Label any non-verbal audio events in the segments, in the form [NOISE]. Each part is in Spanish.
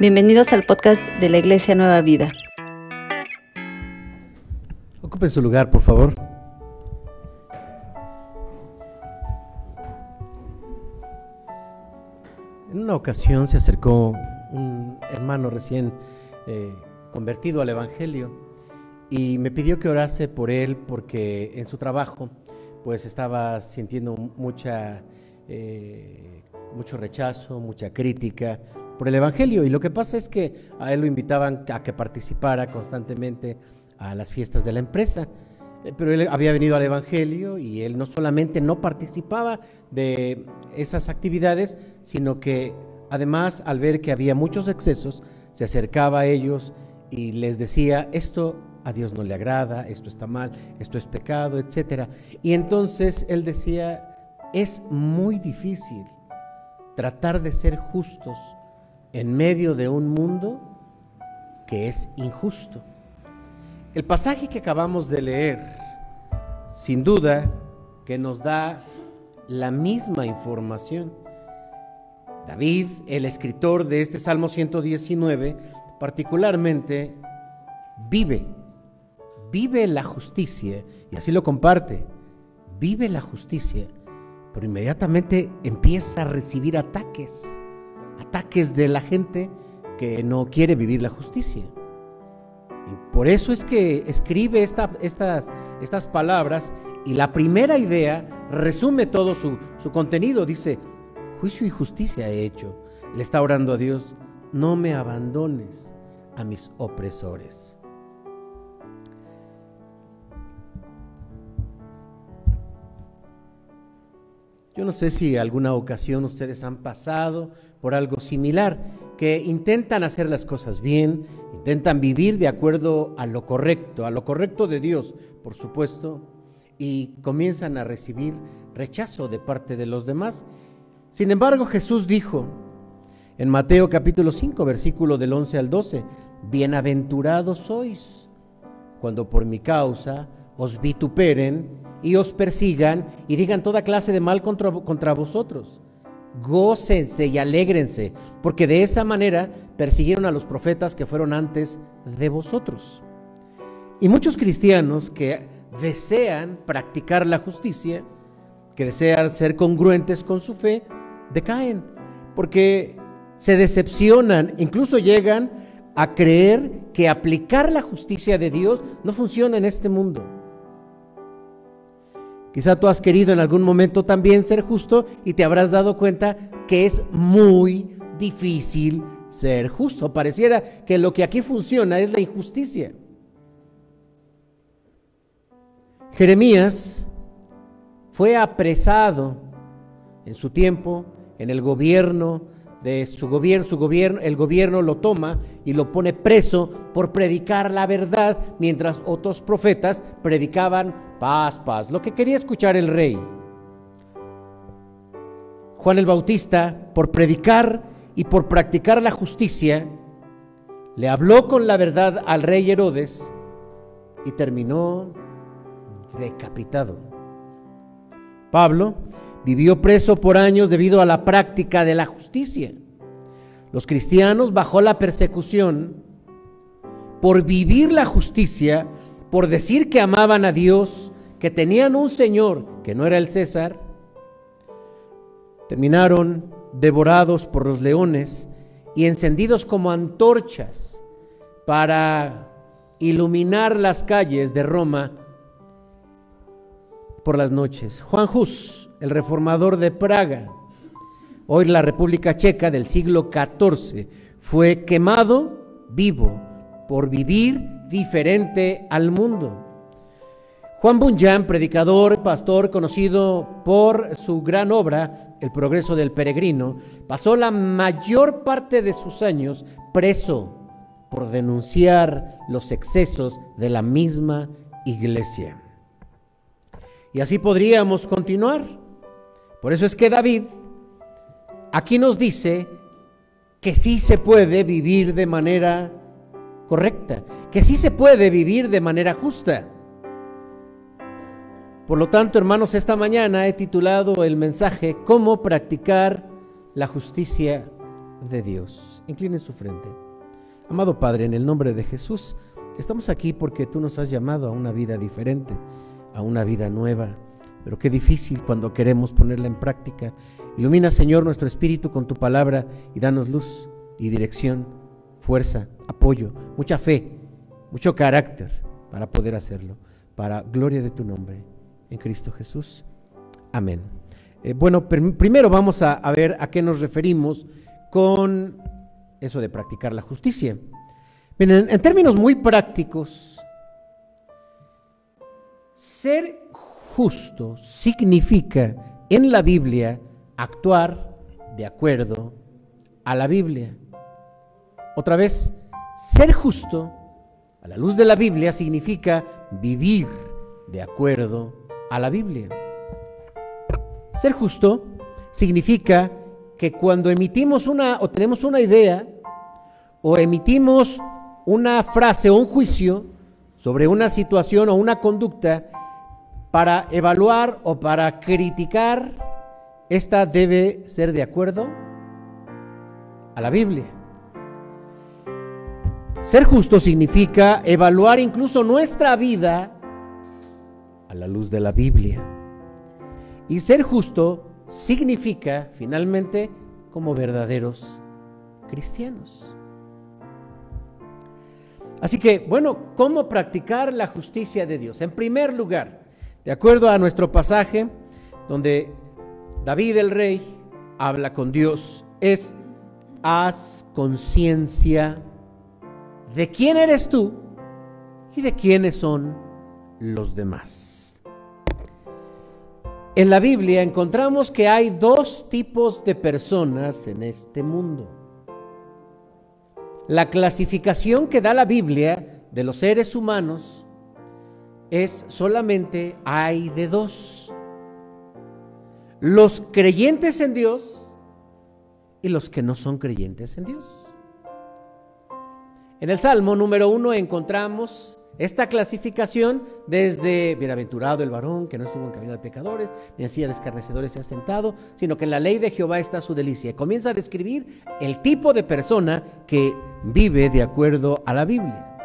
Bienvenidos al podcast de la Iglesia Nueva Vida. Ocupen su lugar, por favor. En una ocasión se acercó un hermano recién eh, convertido al Evangelio y me pidió que orase por él porque en su trabajo pues estaba sintiendo mucha, eh, mucho rechazo, mucha crítica por el Evangelio. Y lo que pasa es que a él lo invitaban a que participara constantemente a las fiestas de la empresa. Eh, pero él había venido al Evangelio y él no solamente no participaba de esas actividades, sino que además al ver que había muchos excesos, se acercaba a ellos y les decía, esto a Dios no le agrada, esto está mal, esto es pecado, etc. Y entonces él decía, es muy difícil tratar de ser justos en medio de un mundo que es injusto. El pasaje que acabamos de leer, sin duda, que nos da la misma información. David, el escritor de este Salmo 119, particularmente vive, vive la justicia, y así lo comparte, vive la justicia, pero inmediatamente empieza a recibir ataques, ataques de la gente que no quiere vivir la justicia. Por eso es que escribe estas, estas palabras y la primera idea resume todo su, su contenido. Dice, juicio y justicia he hecho. Le está orando a Dios, no me abandones a mis opresores. Yo no sé si alguna ocasión ustedes han pasado por algo similar, que intentan hacer las cosas bien, intentan vivir de acuerdo a lo correcto, a lo correcto de Dios, por supuesto, y comienzan a recibir rechazo de parte de los demás. Sin embargo, Jesús dijo en Mateo capítulo 5, versículo del 11 al 12, Bienaventurados sois cuando por mi causa os vituperen y os persigan y digan toda clase de mal contra, contra vosotros gócense y alégrense, porque de esa manera persiguieron a los profetas que fueron antes de vosotros. Y muchos cristianos que desean practicar la justicia, que desean ser congruentes con su fe, decaen, porque se decepcionan, incluso llegan a creer que aplicar la justicia de Dios no funciona en este mundo. Quizá tú has querido en algún momento también ser justo y te habrás dado cuenta que es muy difícil ser justo. Pareciera que lo que aquí funciona es la injusticia. Jeremías fue apresado en su tiempo en el gobierno de su gobierno, el gobierno lo toma y lo pone preso por predicar la verdad, mientras otros profetas predicaban paz, paz, lo que quería escuchar el rey. Juan el Bautista, por predicar y por practicar la justicia, le habló con la verdad al rey Herodes y terminó decapitado. Pablo Vivió preso por años debido a la práctica de la justicia. Los cristianos, bajo la persecución, por vivir la justicia, por decir que amaban a Dios, que tenían un Señor que no era el César, terminaron devorados por los leones y encendidos como antorchas para iluminar las calles de Roma por las noches. Juan Hus el reformador de Praga, hoy la República Checa del siglo XIV, fue quemado vivo por vivir diferente al mundo. Juan Bunyan, predicador, pastor conocido por su gran obra, El progreso del peregrino, pasó la mayor parte de sus años preso por denunciar los excesos de la misma iglesia. Y así podríamos continuar. Por eso es que David aquí nos dice que sí se puede vivir de manera correcta, que sí se puede vivir de manera justa. Por lo tanto, hermanos, esta mañana he titulado el mensaje ¿Cómo practicar la justicia de Dios. Incline su frente. Amado Padre, en el nombre de Jesús, estamos aquí porque tú nos has llamado a una vida diferente, a una vida nueva. Pero qué difícil cuando queremos ponerla en práctica. Ilumina, Señor, nuestro espíritu con tu palabra y danos luz y dirección, fuerza, apoyo, mucha fe, mucho carácter para poder hacerlo, para gloria de tu nombre, en Cristo Jesús. Amén. Eh, bueno, primero vamos a, ver a qué nos referimos con eso de practicar la justicia. Miren, en términos muy prácticos, ser justo significa en la Biblia actuar de acuerdo a la Biblia. Otra vez, ser justo a la luz de la Biblia significa vivir de acuerdo a la Biblia. Ser justo significa que cuando emitimos una o tenemos una idea o emitimos una frase o un juicio sobre una situación o una conducta para evaluar o para criticar, esta debe ser de acuerdo a la Biblia. Ser justo significa evaluar incluso nuestra vida a la luz de la Biblia. Y ser justo significa finalmente como verdaderos cristianos. Así que, bueno, ¿cómo practicar la justicia de Dios? En primer lugar, de acuerdo a nuestro pasaje, donde David el rey habla con Dios, es haz conciencia de quién eres tú y de quiénes son los demás. En la Biblia encontramos que hay dos tipos de personas en este mundo. La clasificación que da la Biblia de los seres humanos es solamente hay de dos. Los creyentes en Dios y los que no son creyentes en Dios. En el Salmo número uno encontramos esta clasificación desde bienaventurado el varón que no estuvo en camino de pecadores, ni en silla de escarnecedores se ha sentado, sino que en la ley de Jehová está su delicia. comienza a describir el tipo de persona que vive de acuerdo a la Biblia.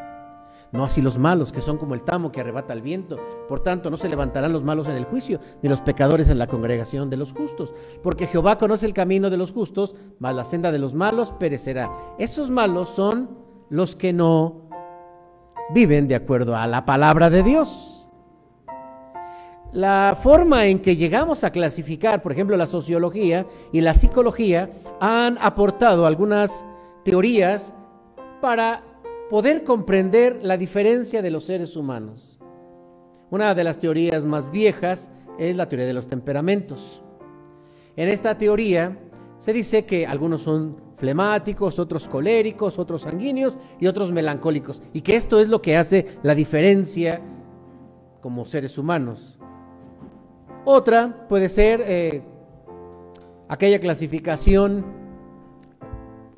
No así los malos, que son como el tamo que arrebata el viento. Por tanto, no se levantarán los malos en el juicio, ni los pecadores en la congregación de los justos. Porque Jehová conoce el camino de los justos, mas la senda de los malos perecerá. Esos malos son los que no viven de acuerdo a la palabra de Dios. La forma en que llegamos a clasificar, por ejemplo, la sociología y la psicología han aportado algunas teorías para poder comprender la diferencia de los seres humanos. Una de las teorías más viejas es la teoría de los temperamentos. En esta teoría se dice que algunos son flemáticos, otros coléricos, otros sanguíneos y otros melancólicos. Y que esto es lo que hace la diferencia como seres humanos. Otra puede ser eh, aquella clasificación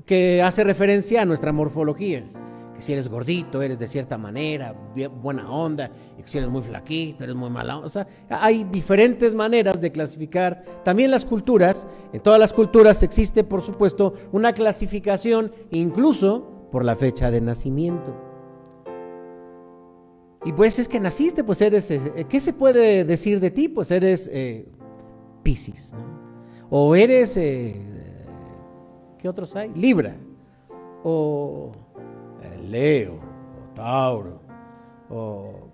que hace referencia a nuestra morfología que si eres gordito eres de cierta manera, buena onda, y que si eres muy flaquito eres muy mala onda. O sea, hay diferentes maneras de clasificar. También las culturas, en todas las culturas existe, por supuesto, una clasificación incluso por la fecha de nacimiento. Y pues es que naciste, pues eres, eh, ¿qué se puede decir de ti? Pues eres eh, Piscis, O eres, eh, ¿qué otros hay? Libra. O Leo, o Tauro, o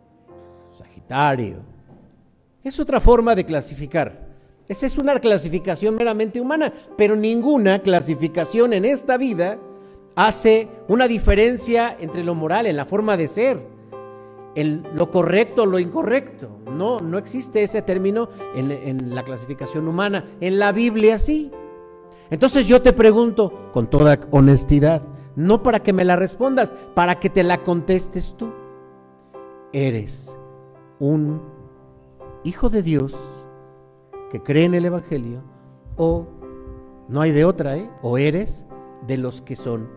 Sagitario. Es otra forma de clasificar. Esa es una clasificación meramente humana, pero ninguna clasificación en esta vida hace una diferencia entre lo moral, en la forma de ser, en lo correcto lo incorrecto. No, no existe ese término en, en la clasificación humana. En la Biblia sí. Entonces yo te pregunto con toda honestidad, no para que me la respondas, para que te la contestes tú. Eres un hijo de Dios que cree en el Evangelio o no hay de otra, ¿eh? O eres de los que son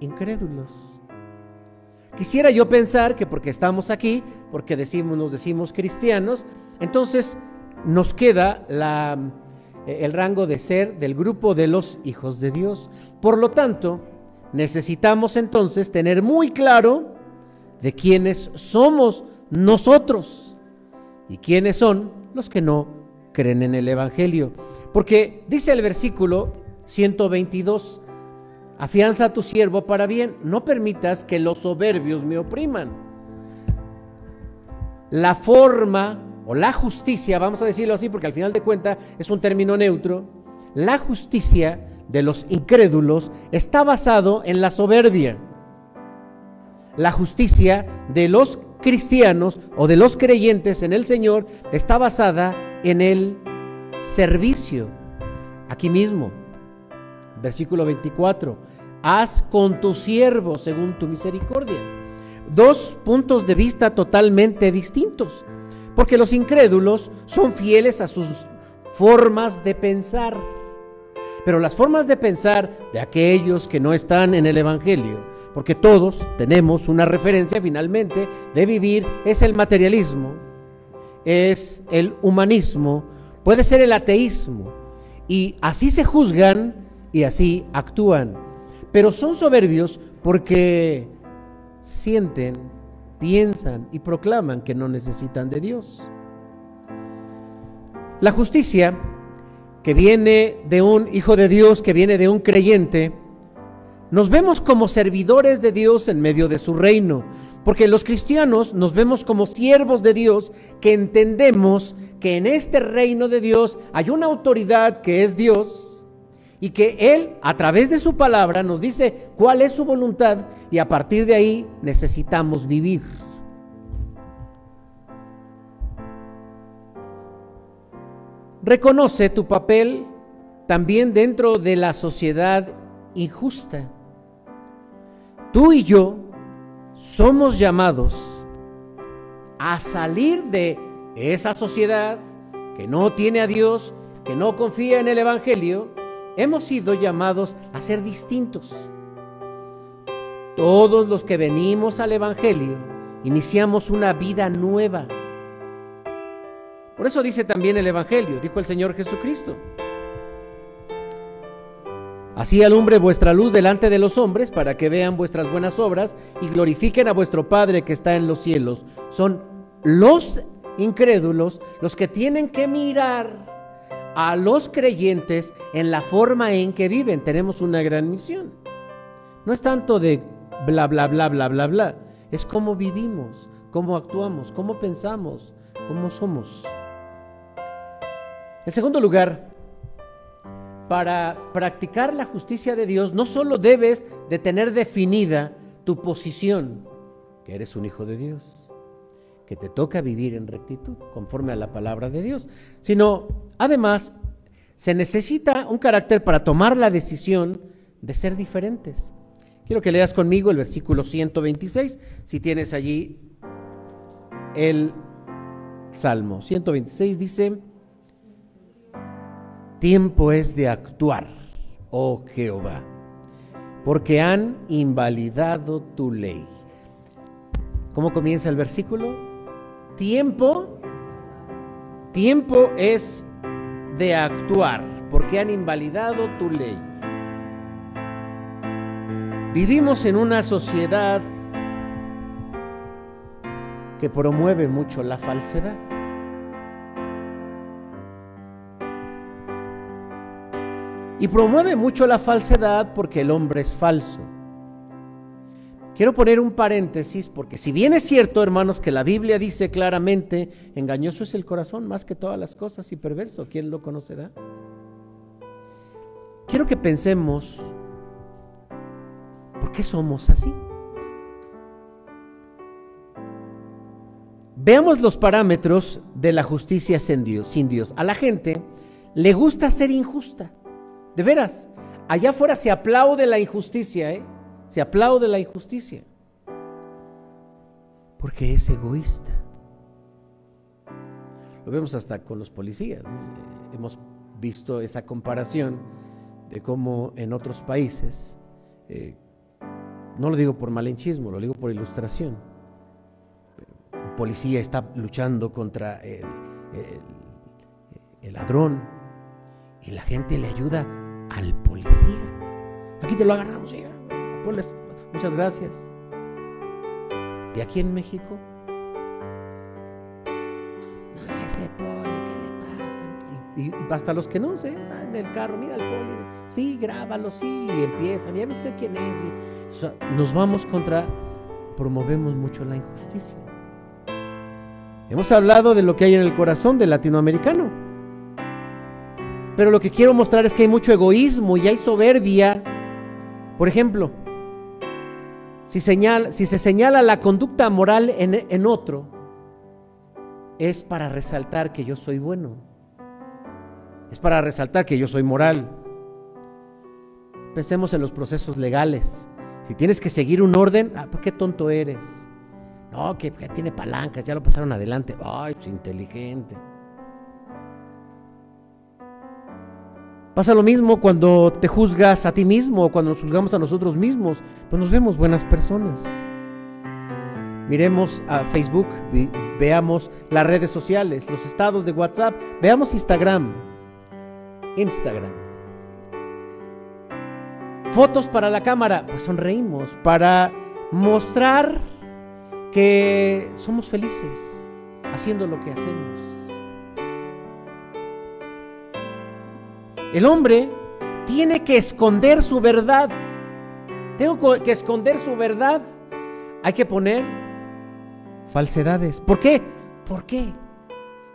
incrédulos. Quisiera yo pensar que porque estamos aquí, porque decimos, nos decimos cristianos, entonces nos queda eh, el rango de ser del grupo de los hijos de Dios. Por lo tanto, necesitamos entonces tener muy claro de quiénes somos nosotros y quiénes son los que no creen en el Evangelio. Porque dice el versículo 122, afianza a tu siervo para bien, no permitas que los soberbios me opriman. La forma o la justicia, vamos a decirlo así porque al final de cuentas es un término neutro, la justicia de los incrédulos está basado en la soberbia. La justicia de los cristianos o de los creyentes en el Señor está basada en el servicio. Aquí mismo, versículo 24, haz con tu siervo según tu misericordia. Dos puntos de vista totalmente distintos. Porque los incrédulos son fieles a sus formas de pensar. Pero las formas de pensar de aquellos que no están en el Evangelio, porque todos tenemos una referencia finalmente de vivir, es el materialismo, es el humanismo, puede ser el ateísmo. Y así se juzgan y así actúan. Pero son soberbios porque sienten piensan y proclaman que no necesitan de Dios. La justicia que viene de un hijo de Dios, que viene de un creyente, nos vemos como servidores de Dios en medio de su reino, porque los cristianos nos vemos como siervos de Dios que entendemos que en este reino de Dios hay una autoridad que es Dios y que Él a través de su palabra nos dice cuál es su voluntad y a partir de ahí necesitamos vivir. Reconoce tu papel también dentro de la sociedad injusta. Tú y yo somos llamados a salir de esa sociedad que no tiene a Dios, que no confía en el Evangelio hemos sido llamados a ser distintos. Todos los que venimos al Evangelio iniciamos una vida nueva. Por eso dice también el Evangelio, dijo el Señor Jesucristo. Así alumbre vuestra luz delante de los hombres para que vean vuestras buenas obras y glorifiquen a vuestro Padre que está en los cielos. Son los incrédulos los que tienen que mirar a los creyentes en la forma en que viven. Tenemos una gran misión. No es tanto de bla, bla, bla, bla, bla, bla. Es cómo vivimos, cómo actuamos, cómo pensamos, cómo somos. En segundo lugar, para practicar la justicia de Dios, no solo debes de tener definida tu posición, que eres un hijo de Dios que te toca vivir en rectitud, conforme a la palabra de Dios, sino además se necesita un carácter para tomar la decisión de ser diferentes. Quiero que leas conmigo el versículo 126, si tienes allí el Salmo. 126 dice, tiempo es de actuar, oh Jehová, porque han invalidado tu ley. ¿Cómo comienza el versículo? Tiempo, tiempo es de actuar, porque han invalidado tu ley. Vivimos en una sociedad que promueve mucho la falsedad. Y promueve mucho la falsedad porque el hombre es falso. Quiero poner un paréntesis porque si bien es cierto, hermanos, que la Biblia dice claramente, engañoso es el corazón más que todas las cosas y perverso, ¿quién lo conocerá? Quiero que pensemos, ¿por qué somos así? Veamos los parámetros de la justicia sin Dios, sin Dios. A la gente le gusta ser injusta. De veras, allá afuera se aplaude la injusticia, ¿eh? Se aplaude la injusticia porque es egoísta. Lo vemos hasta con los policías. Hemos visto esa comparación de cómo en otros países, eh, no lo digo por malenchismo, lo digo por ilustración, un policía está luchando contra el, el ladrón y la gente le ayuda al policía. Aquí te lo agarramos, sí, muchas gracias. Y aquí en México, ese poli, ¿qué le pasa? Y, hasta los que no sé, en el carro, mira el poli, sí, grábalo, sí, y empiezan, ya ve usted quién es. nos vamos contra, promovemos mucho la injusticia. Hemos hablado de lo que hay en el corazón del latinoamericano. Pero lo que quiero mostrar es que hay mucho egoísmo y hay soberbia. Por ejemplo, si, si se señala la conducta moral en, en otro, es para resaltar que yo soy bueno. Es para resaltar que yo soy moral. Pensemos en los procesos legales. Si tienes que seguir un orden, ah, ¿por qué tonto eres? No, que, tiene palancas, ya lo pasaron adelante. Ay, es inteligente. Pasa lo mismo cuando te juzgas a ti mismo, cuando nos juzgamos a nosotros mismos, pues nos vemos buenas personas. Miremos a Facebook, veamos las redes sociales, los estados de WhatsApp, veamos Instagram. Instagram. Fotos para la cámara, pues sonreímos para mostrar que somos felices haciendo lo que hacemos. El hombre tiene que esconder su verdad. Tengo que esconder su verdad. Hay que poner falsedades. ¿Por qué? ¿Por qué?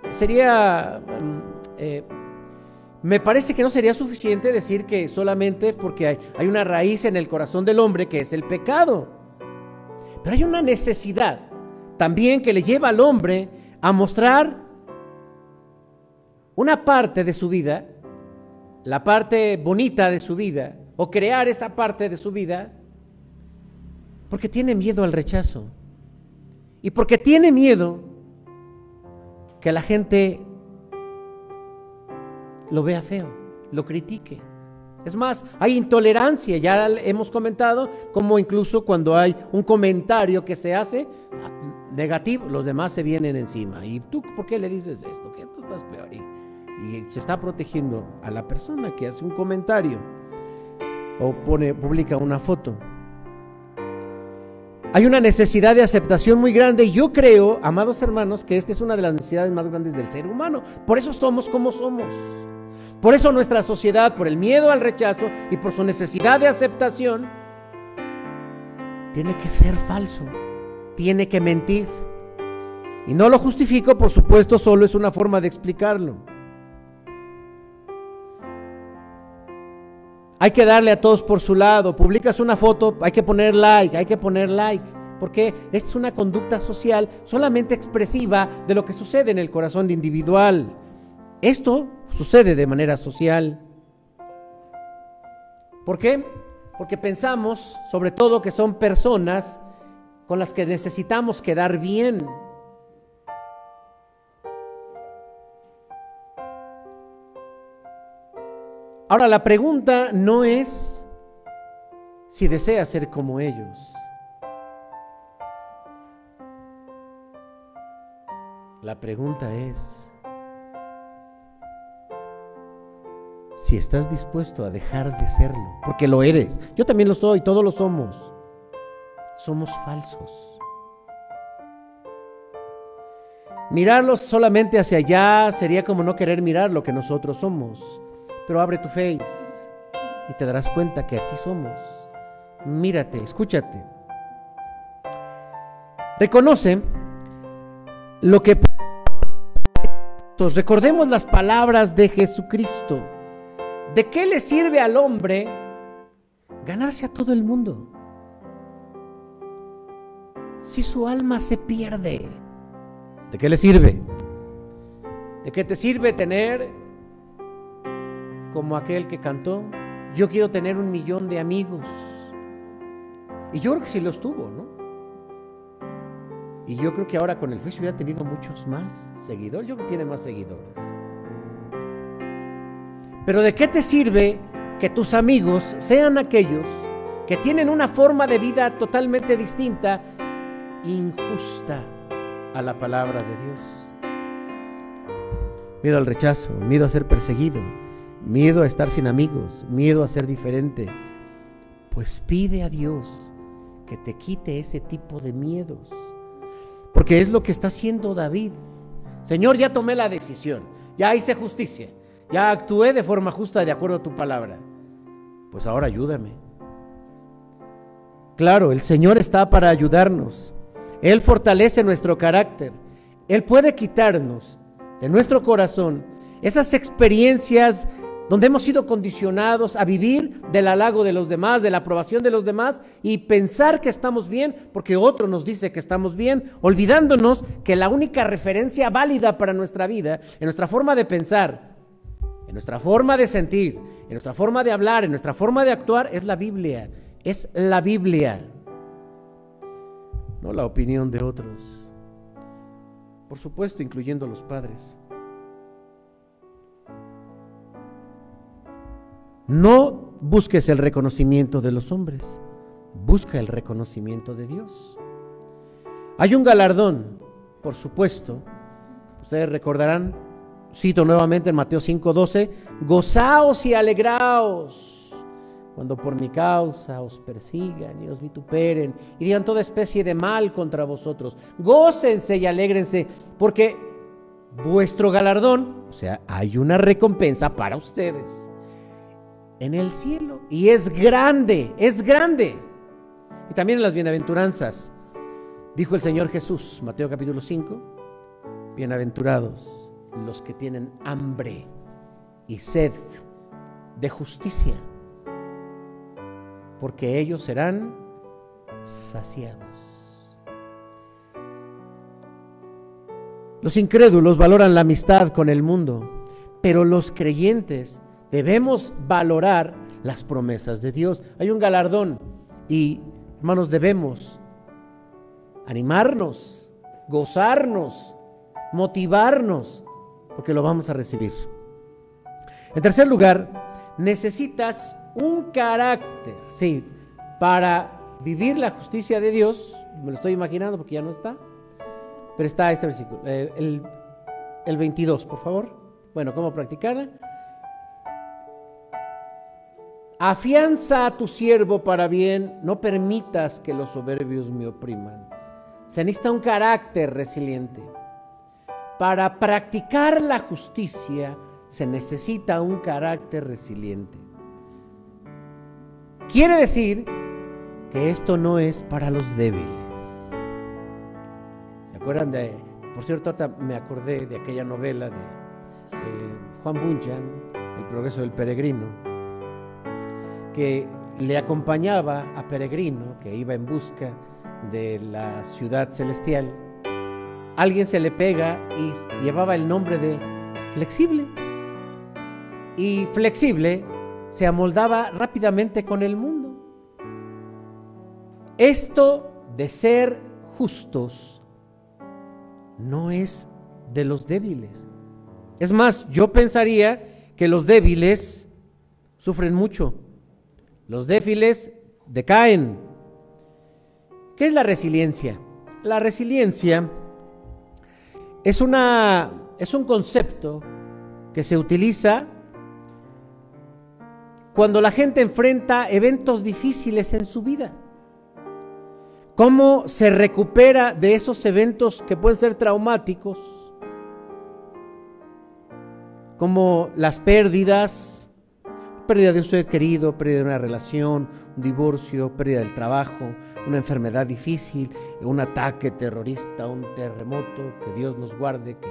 Sería... Mm, eh, me parece que no sería suficiente decir que solamente porque hay, hay una raíz en el corazón del hombre que es el pecado. Pero hay una necesidad también que le lleva al hombre a mostrar una parte de su vida, la parte bonita de su vida, o crear esa parte de su vida, porque tiene miedo al rechazo. Y porque tiene miedo que la gente lo vea feo, lo critique. Es más, hay intolerancia, ya hemos comentado, como incluso cuando hay un comentario que se hace negativo, los demás se vienen encima. ¿Y tú por qué le dices esto? Que tú estás peor. Y, se está protegiendo a la persona que hace un comentario o pone, publica una foto. Hay una necesidad de aceptación muy grande y yo creo, amados hermanos, que esta es una de las necesidades más grandes del ser humano. Por eso somos como somos. Por eso nuestra sociedad, por el miedo al rechazo y por su necesidad de aceptación, tiene que ser falso, tiene que mentir. Y no lo justifico, por supuesto, solo es una forma de explicarlo. Hay que darle a todos por su lado. Publicas una foto, hay que poner like, hay que poner like. Porque esta es una conducta social solamente expresiva de lo que sucede en el corazón individual. Esto sucede de manera social. ¿Por qué? Porque pensamos sobre todo que son personas con las que necesitamos quedar bien. Ahora la pregunta no es si desea ser como ellos. La pregunta es, si estás dispuesto a dejar de serlo, porque lo eres. Yo también lo soy, todos lo somos. Somos falsos. Mirarlos solamente hacia allá sería como no querer mirar lo que nosotros somos. Pero abre tu face y te darás cuenta que así somos. Mírate, escúchate. Reconoce lo que... Recordemos las palabras de Jesucristo. ¿De qué le sirve al hombre ganarse a todo el mundo? Si su alma se pierde, ¿de qué le sirve? ¿De qué te sirve tener como aquel que cantó? Yo quiero tener un millón de amigos. Y yo creo que sí los tuvo, ¿no? Y yo creo que ahora con el Facebook ha tenido muchos más seguidores. Yo creo que tiene más seguidores. Pero ¿de qué te sirve que tus amigos sean aquellos que tienen una forma de vida totalmente distinta, injusta a la palabra de Dios? Miedo al rechazo, miedo a ser perseguido. Miedo a estar sin amigos, miedo a ser diferente, pues pide a Dios que te quite ese tipo de miedos. Porque es lo que está haciendo David. Señor, ya tomé la decisión, ya hice justicia, ya actué de forma justa de acuerdo a tu palabra. Pues ahora ayúdame. Claro, el Señor está para ayudarnos. Él fortalece nuestro carácter. Él puede quitarnos de nuestro corazón esas experiencias donde hemos sido condicionados a vivir del halago de los demás, de la aprobación de los demás y pensar que estamos bien porque otro nos dice que estamos bien, olvidándonos que la única referencia válida para nuestra vida, en nuestra forma de pensar, en nuestra forma de sentir, en nuestra forma de hablar, en nuestra forma de actuar, es la Biblia, es la Biblia, no la opinión de otros, por supuesto incluyendo los padres. No busques el reconocimiento de los hombres, busca el reconocimiento de Dios. Hay un galardón, por supuesto. Ustedes recordarán, cito nuevamente en Mateo 5:12, gozaos y alegraos cuando por mi causa os persigan y os vituperen y digan toda especie de mal contra vosotros. Gócense y alégrense, porque vuestro galardón, o sea, hay una recompensa para ustedes en el cielo. Y es grande, es grande. Y también en las bienaventuranzas. Dijo el Señor Jesús, Mateo capítulo 5, bienaventurados los que tienen hambre y sed de justicia, porque ellos serán saciados. Los incrédulos valoran la amistad con el mundo, pero los creyentes Debemos valorar las promesas de Dios. Hay un galardón y, hermanos, debemos animarnos, gozarnos, motivarnos, porque lo vamos a recibir. En tercer lugar, necesitas un carácter, sí, para vivir la justicia de Dios, me lo estoy imaginando porque ya no está, pero está este versículo, eh, el, el 22, por favor. Bueno, ¿cómo practicarla? Afianza a tu siervo para bien, no permitas que los soberbios me opriman. Se necesita un carácter resiliente. Para practicar la justicia se necesita un carácter resiliente. Quiere decir que esto no es para los débiles. ¿Se acuerdan de, por cierto, me acordé de aquella novela de Juan Bunyan, El progreso del peregrino? Que le acompañaba a Peregrino, que iba en busca de la ciudad celestial, alguien se le pega y llevaba el nombre de flexible. Y flexible se amoldaba rápidamente con el mundo. Esto de ser justos no es de los débiles. Es más, yo pensaría que los débiles sufren mucho los défiles decaen. ¿Qué es la resiliencia? La resiliencia es, una, es un concepto que se utiliza cuando la gente enfrenta eventos difíciles en su vida. ¿Cómo se recupera de esos eventos que pueden ser traumáticos? Como las pérdidas, pérdida de un ser querido, pérdida de una relación, un divorcio, pérdida del trabajo, una enfermedad difícil, un ataque terrorista, un terremoto, que Dios nos guarde, que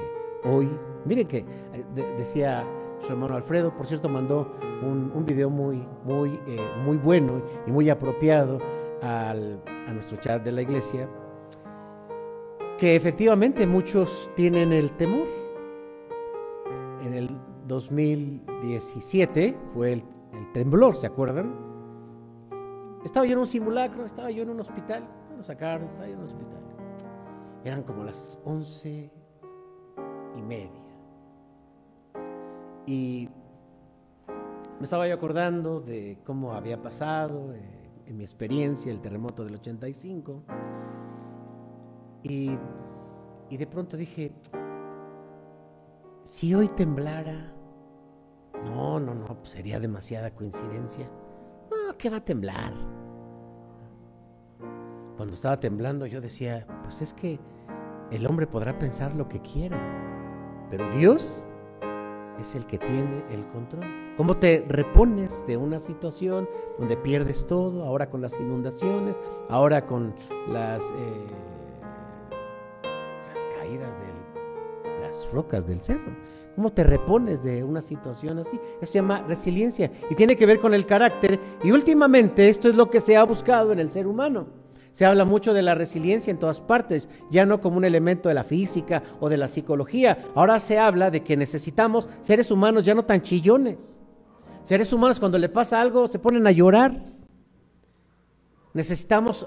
hoy, miren que eh, decía su hermano Alfredo, por cierto, mandó un, video muy, muy, eh, muy bueno y muy apropiado al, a nuestro chat de la iglesia, que efectivamente muchos tienen el temor. En el 2017 fue el, temblor, ¿se acuerdan? Estaba yo en un simulacro, estaba yo en un hospital, me sacaron, estaba yo en un hospital. Eran como las once y media. Y me estaba yo acordando de cómo había pasado eh, en mi experiencia el terremoto del 85. Y, y de pronto dije, si hoy temblara, No, no, no, pues sería demasiada coincidencia. No, ¿qué va a temblar? Cuando estaba temblando yo decía, pues es que el hombre podrá pensar lo que quiera, pero Dios es el que tiene el control. ¿Cómo te repones de una situación donde pierdes todo, ahora con las inundaciones, ahora con las, eh, las caídas de las rocas del cerro? ¿Cómo te repones de una situación así? Eso se llama resiliencia y tiene que ver con el carácter y últimamente esto es lo que se ha buscado en el ser humano. Se habla mucho de la resiliencia en todas partes, ya no como un elemento de la física o de la psicología. Ahora se habla de que necesitamos seres humanos ya no tan chillones. Seres humanos cuando le pasa algo se ponen a llorar. Necesitamos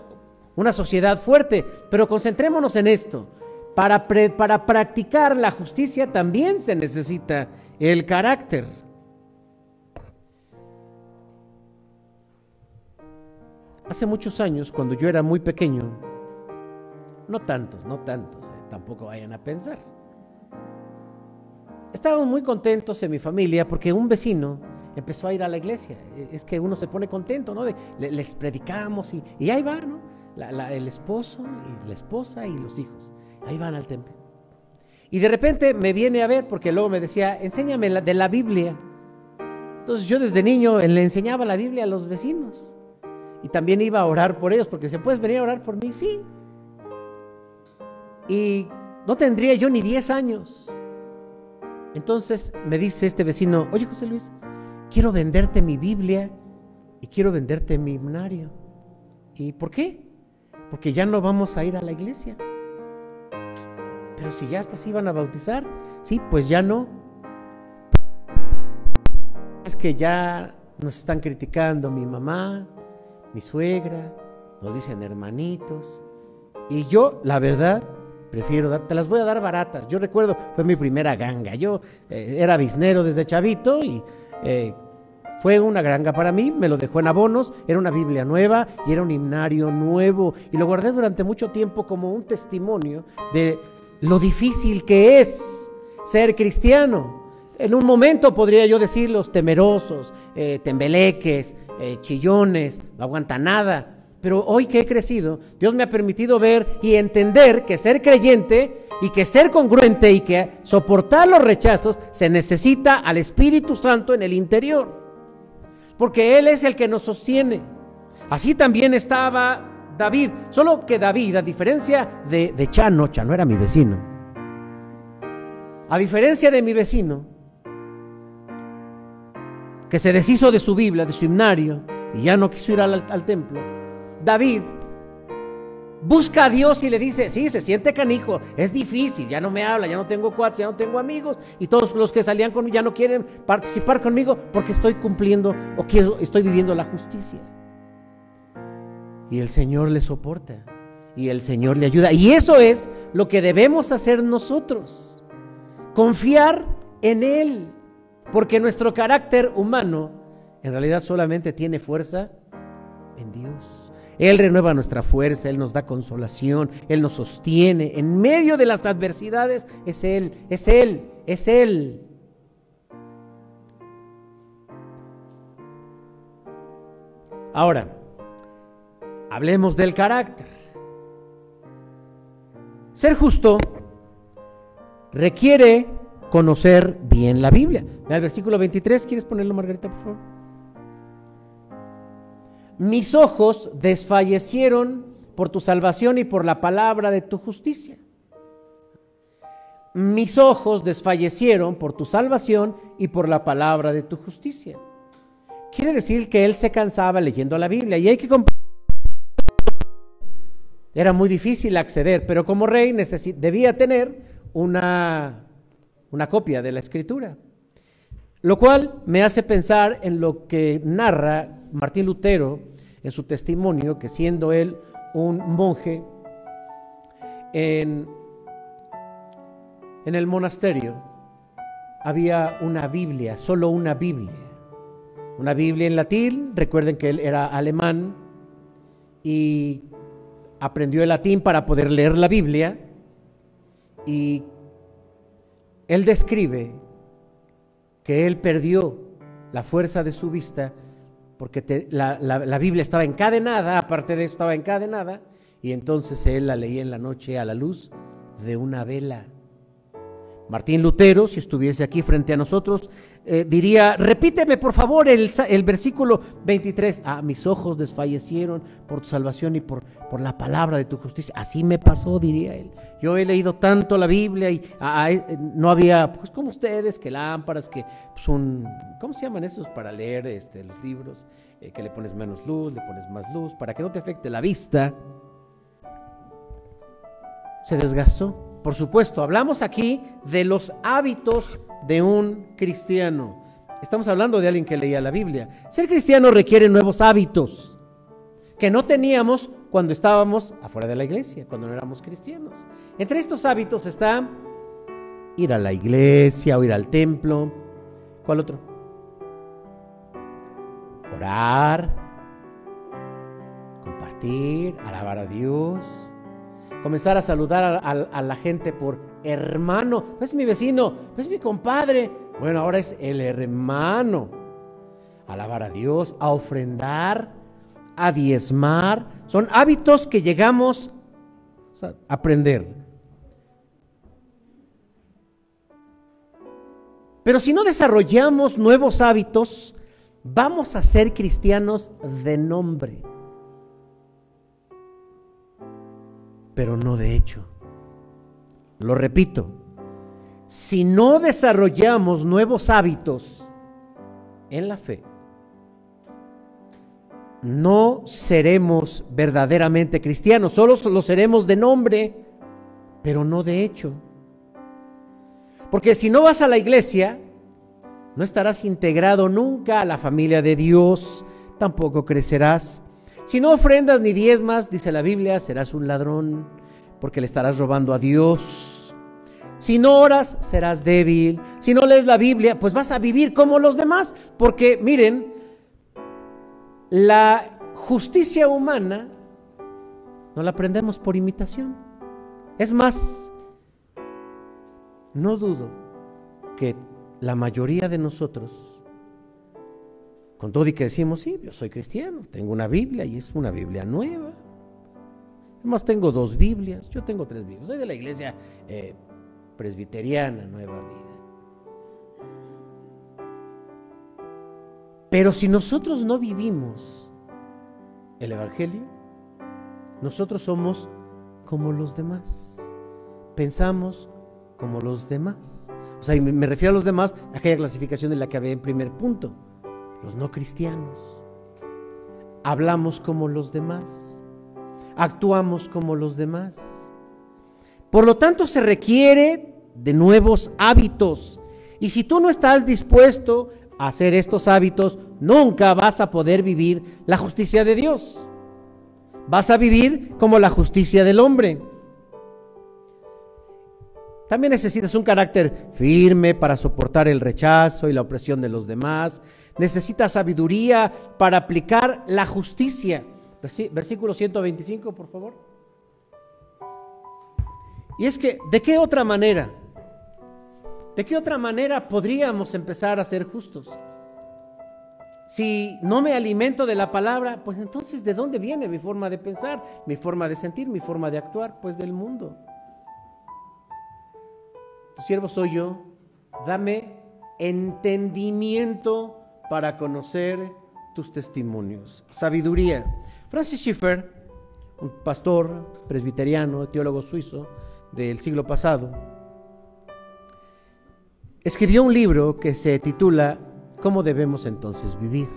una sociedad fuerte, pero concentrémonos en esto. Para, para practicar la justicia también se necesita el carácter. Hace muchos años, cuando yo era muy pequeño, no tantos, no tantos, eh, tampoco vayan a pensar. Estábamos muy contentos en mi familia porque un vecino empezó a ir a la iglesia. E, es que uno se pone contento, ¿no? les predicamos y, y, ahí va, ¿no? el esposo y la esposa y los hijos. Ahí van al templo. Y de repente me viene a ver porque luego me decía, enséñame de la Biblia. Entonces yo desde niño le enseñaba la Biblia a los vecinos. Y también iba a orar por ellos, porque se puedes venir a orar por mí, sí. Y no tendría yo ni 10 años. Entonces me dice este vecino, oye José Luis, quiero venderte mi Biblia y quiero venderte mi himnario. ¿Y por qué? Porque ya no vamos a ir a la iglesia. Pero si ya hasta se iban a bautizar, sí, pues ya no. Es que ya nos están criticando mi mamá, mi suegra, nos dicen hermanitos. Y yo, la verdad, prefiero dar, te las voy a dar baratas. Yo recuerdo, fue mi primera ganga. Yo eh, era biznero desde chavito y eh, fue una ganga para mí, me lo dejó en abonos, era una Biblia nueva y era un himnario nuevo. Y lo guardé durante mucho tiempo como un testimonio de lo difícil que es ser cristiano. En un momento podría yo decir los temerosos, eh, tembeleques, eh, chillones, no aguanta nada. Pero hoy que he crecido, Dios me ha permitido ver y entender que ser creyente y que ser congruente y que soportar los rechazos se necesita al Espíritu Santo en el interior. Porque Él es el que nos sostiene. Así también estaba David. Solo que David, a diferencia de, de Chano, Chano era mi vecino. A diferencia de mi vecino, que se deshizo de su Biblia, de su himnario, y ya no quiso ir al, templo, David busca a Dios y le dice, sí, se siente canijo, es difícil, ya no me habla, ya no tengo cuates, ya no tengo amigos, y todos los que salían conmigo ya no quieren participar conmigo porque estoy cumpliendo o quiero, estoy viviendo la justicia. Y el Señor le soporta, y el Señor le ayuda. Y eso es lo que debemos hacer nosotros, confiar en Él. Porque nuestro carácter humano en realidad solamente tiene fuerza en Dios. Él renueva nuestra fuerza, Él nos da consolación, Él nos sostiene. En medio de las adversidades es Él, es Él, es Él. Ahora, hablemos del carácter. Ser justo requiere conocer bien la Biblia. el versículo 23, ¿quieres ponerlo, Margarita, por favor? Mis ojos desfallecieron por tu salvación y por la palabra de tu justicia. Mis ojos desfallecieron por tu salvación y por la palabra de tu justicia. Quiere decir que él se cansaba leyendo la Biblia y hay que era muy difícil acceder, pero como rey debía tener una una copia de la escritura. Lo cual me hace pensar en lo que narra Martín Lutero en su testimonio, que siendo él un monje en, en el monasterio, había una Biblia, solo una Biblia. Una Biblia en latín, recuerden que él era alemán y aprendió el latín para poder leer la Biblia y él describe que él perdió la fuerza de su vista porque la, la, Biblia estaba encadenada, aparte de eso estaba encadenada, y entonces él la leía en la noche a la luz de una vela. Martín Lutero, si estuviese aquí frente a nosotros, eh, diría, repíteme por favor el, el, versículo 23, ah, mis ojos desfallecieron por tu salvación y por, por, la palabra de tu justicia. Así me pasó, diría él. Yo he leído tanto la Biblia y ah, ah, eh, no había, pues como ustedes, que lámparas, que son, ¿cómo se llaman esos para leer este, los libros? Eh, que le pones menos luz, le pones más luz, para que no te afecte la vista. Se desgastó. Por supuesto, hablamos aquí de los hábitos de un cristiano. Estamos hablando de alguien que leía la Biblia. Ser cristiano requiere nuevos hábitos que no teníamos cuando estábamos afuera de la iglesia, cuando no éramos cristianos. Entre estos hábitos está ir a la iglesia o ir al templo. ¿Cuál otro? Orar, compartir, alabar a Dios, comenzar a saludar a, la gente por hermano, pues mi vecino, pues mi compadre. Bueno, ahora es el hermano. Alabar a Dios, a ofrendar, a diezmar. Son hábitos que llegamos a aprender. Pero si no desarrollamos nuevos hábitos, vamos a ser cristianos de nombre. Pero no de hecho. Lo repito, si no desarrollamos nuevos hábitos en la fe, no seremos verdaderamente cristianos, solo lo seremos de nombre, pero no de hecho. Porque si no vas a la iglesia, no estarás integrado nunca a la familia de Dios, tampoco crecerás si no ofrendas ni diezmas, dice la Biblia, serás un ladrón porque le estarás robando a Dios. Si no oras, serás débil. Si no lees la Biblia, pues vas a vivir como los demás. Porque miren, la justicia humana no la aprendemos por imitación. Es más, no dudo que la mayoría de nosotros con todo y que decimos, sí, yo soy cristiano, tengo una Biblia y es una Biblia nueva. Además tengo dos Biblias, yo tengo tres Biblias. Soy de la iglesia eh, presbiteriana, Nueva Vida. Pero si nosotros no vivimos el Evangelio, nosotros somos como los demás. Pensamos como los demás. O sea, me refiero a los demás, a aquella clasificación en la que había en primer punto los no cristianos. Hablamos como los demás, actuamos como los demás. Por lo tanto, se requiere de nuevos hábitos. Y si tú no estás dispuesto a hacer estos hábitos, nunca vas a poder vivir la justicia de Dios. Vas a vivir como la justicia del hombre. También necesitas un carácter firme para soportar el rechazo y la opresión de los demás necesita sabiduría para aplicar la justicia. Versículo 125, por favor. Y es que, ¿de qué otra manera? ¿De qué otra manera podríamos empezar a ser justos? Si no me alimento de la palabra, pues entonces ¿de dónde viene mi forma de pensar, mi forma de sentir, mi forma de actuar? Pues del mundo. Tu siervo soy yo, dame entendimiento para conocer tus testimonios. Sabiduría. Francis Schiffer, un pastor presbiteriano, teólogo suizo del siglo pasado, escribió un libro que se titula ¿Cómo debemos entonces vivir?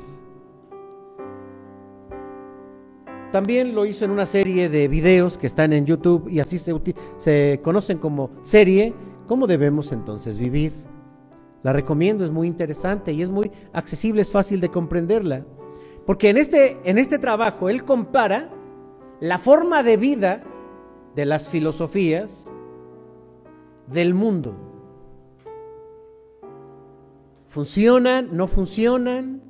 También lo hizo en una serie de videos que están en YouTube y así se, se conocen como serie ¿Cómo debemos entonces vivir? La recomiendo, es muy interesante y es muy accesible, es fácil de comprenderla. Porque en este, en este trabajo él compara la forma de vida de las filosofías del mundo. ¿Funcionan? ¿No funcionan?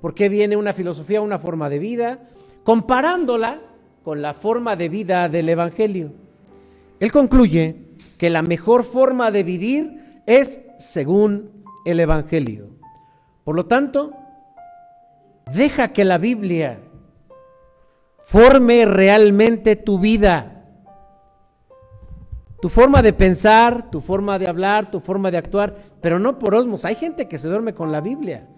¿Por qué viene una filosofía, una forma de vida? Comparándola con la forma de vida del Evangelio. Él concluye que la mejor forma de vivir es según el Evangelio. Por lo tanto, deja que la Biblia forme realmente tu vida tu forma de pensar, tu forma de hablar, tu forma de actuar, pero no por osmos. Hay gente que se duerme con la Biblia,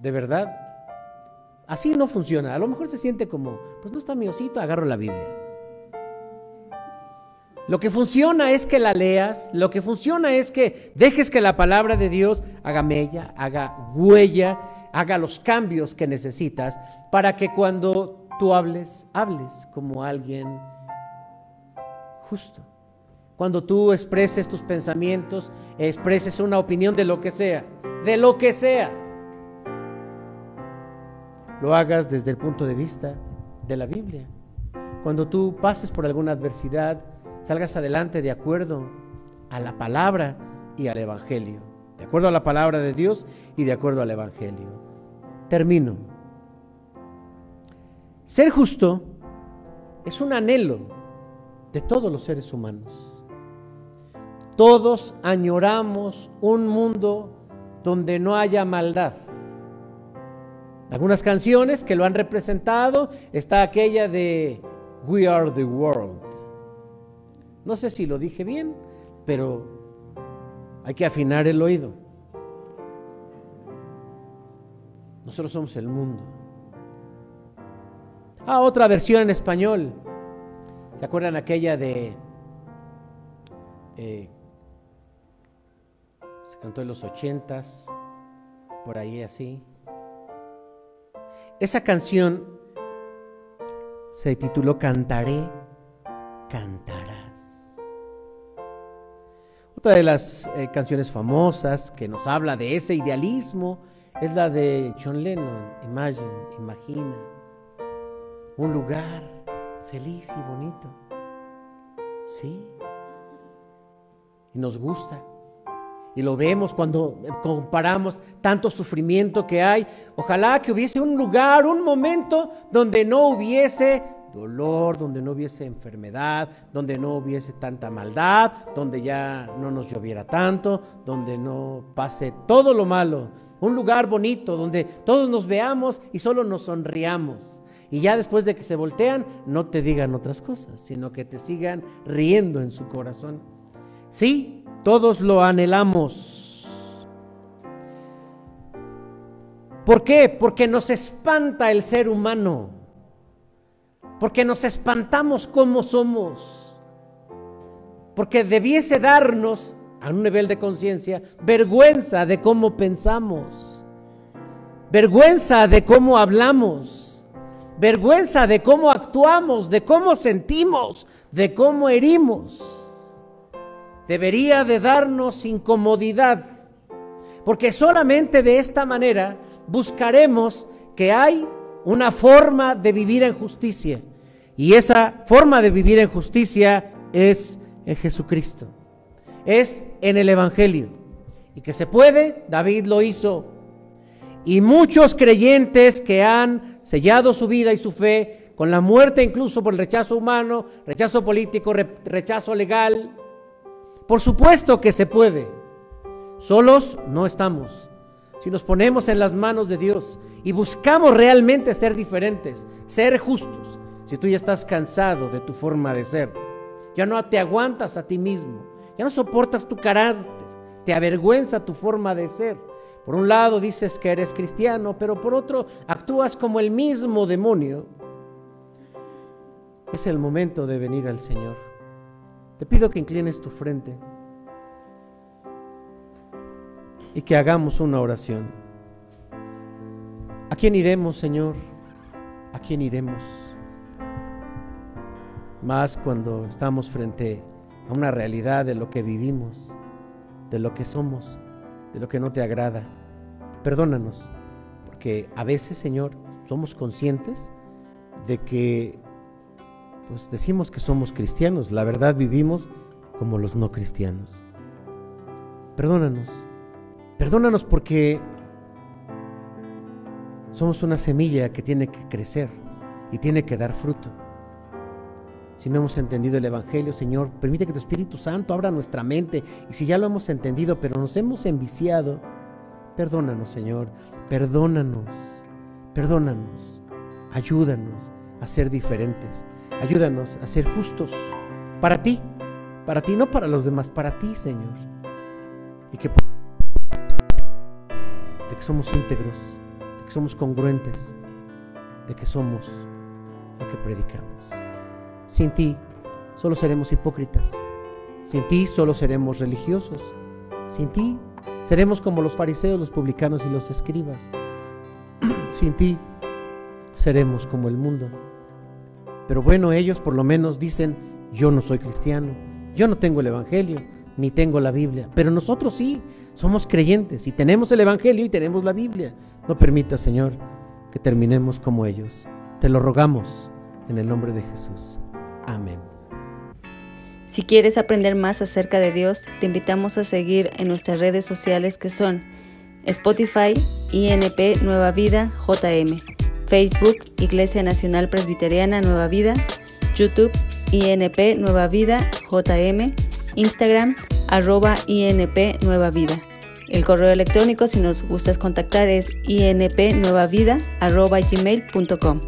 de verdad. Así no funciona. A lo mejor se siente como, pues no está mi osito, agarro la Biblia. Lo que funciona es que la leas, lo que funciona es que dejes que la palabra de Dios haga mella, haga huella, haga los cambios que necesitas para que cuando tú hables, hables como alguien justo. Cuando tú expreses tus pensamientos, expreses una opinión de lo que sea, de lo que sea, lo hagas desde el punto de vista de la Biblia. Cuando tú pases por alguna adversidad, salgas adelante de acuerdo a la palabra y al Evangelio. De acuerdo a la palabra de Dios y de acuerdo al Evangelio. Termino. Ser justo es un anhelo de todos los seres humanos. Todos añoramos un mundo donde no haya maldad. Algunas canciones que lo han representado está aquella de We Are the World. No sé si lo dije bien, pero hay que afinar el oído. Nosotros somos el mundo. Ah, otra versión en español. ¿Se acuerdan aquella de eh, cantó en los ochentas, por ahí así. Esa canción se tituló Cantaré, cantarás. Otra de las eh, canciones famosas que nos habla de ese idealismo es la de John Lennon, Imagine, Imagina. Un lugar feliz y bonito. Sí. Y nos gusta. Y lo vemos cuando comparamos tanto sufrimiento que hay. Ojalá que hubiese un lugar, un momento donde no hubiese dolor, donde no hubiese enfermedad, donde no hubiese tanta maldad, donde ya no nos lloviera tanto, donde no pase todo lo malo. Un lugar bonito donde todos nos veamos y solo nos sonriamos. Y ya después de que se voltean, no te digan otras cosas, sino que te sigan riendo en su corazón. Sí, todos lo anhelamos. ¿Por qué? Porque nos espanta el ser humano. Porque nos espantamos como somos. Porque debiese darnos, a un nivel de conciencia, vergüenza de cómo pensamos. Vergüenza de cómo hablamos. Vergüenza de cómo actuamos, de cómo sentimos, de cómo herimos debería de darnos incomodidad, porque solamente de esta manera buscaremos que hay una forma de vivir en justicia, y esa forma de vivir en justicia es en Jesucristo, es en el Evangelio, y que se puede, David lo hizo, y muchos creyentes que han sellado su vida y su fe con la muerte incluso por el rechazo humano, rechazo político, rechazo legal, por supuesto que se puede. Solos no estamos. Si nos ponemos en las manos de Dios y buscamos realmente ser diferentes, ser justos, si tú ya estás cansado de tu forma de ser, ya no te aguantas a ti mismo, ya no soportas tu carácter, te avergüenza tu forma de ser. Por un lado dices que eres cristiano, pero por otro actúas como el mismo demonio. Es el momento de venir al Señor. Te pido que inclines tu frente y que hagamos una oración. ¿A quién iremos, Señor? ¿A quién iremos? Más cuando estamos frente a una realidad de lo que vivimos, de lo que somos, de lo que no te agrada. Perdónanos, porque a veces, Señor, somos conscientes de que pues decimos que somos cristianos, la verdad vivimos como los no cristianos. Perdónanos, perdónanos porque somos una semilla que tiene que crecer y tiene que dar fruto. si no hemos entendido el Evangelio, Señor, permite que tu Espíritu Santo abra nuestra mente. Y si ya lo hemos entendido, pero nos hemos enviciado, perdónanos, Señor, perdónanos, perdónanos, ayúdanos a ser diferentes, ayúdanos a ser justos. Para ti, para ti, no para los demás, para ti, Señor. Y que, de que somos íntegros, de que somos congruentes, de que somos lo que predicamos. Sin ti solo seremos hipócritas. Sin ti solo seremos religiosos. Sin ti seremos como los fariseos, los publicanos y los escribas. [CLEARS THROAT] Sin ti seremos como el mundo. Pero bueno, ellos por lo menos dicen, yo no soy cristiano, yo no tengo el Evangelio, ni tengo la Biblia. Pero nosotros sí, somos creyentes y tenemos el Evangelio y tenemos la Biblia. No permita, Señor, que terminemos como ellos. Te lo rogamos en el nombre de Jesús. Amén. Si quieres aprender más acerca de Dios, te invitamos a seguir en nuestras redes sociales que son Spotify, INP Nueva Vida, JM, Facebook, Iglesia Nacional Presbiteriana Nueva Vida, YouTube, INP Nueva Vida, JM, Instagram, arroba INP Nueva Vida. El correo electrónico, si nos gustas contactar, es inpnuevavida, arroba gmail.com.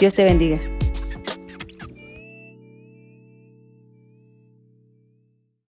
Dios te bendiga.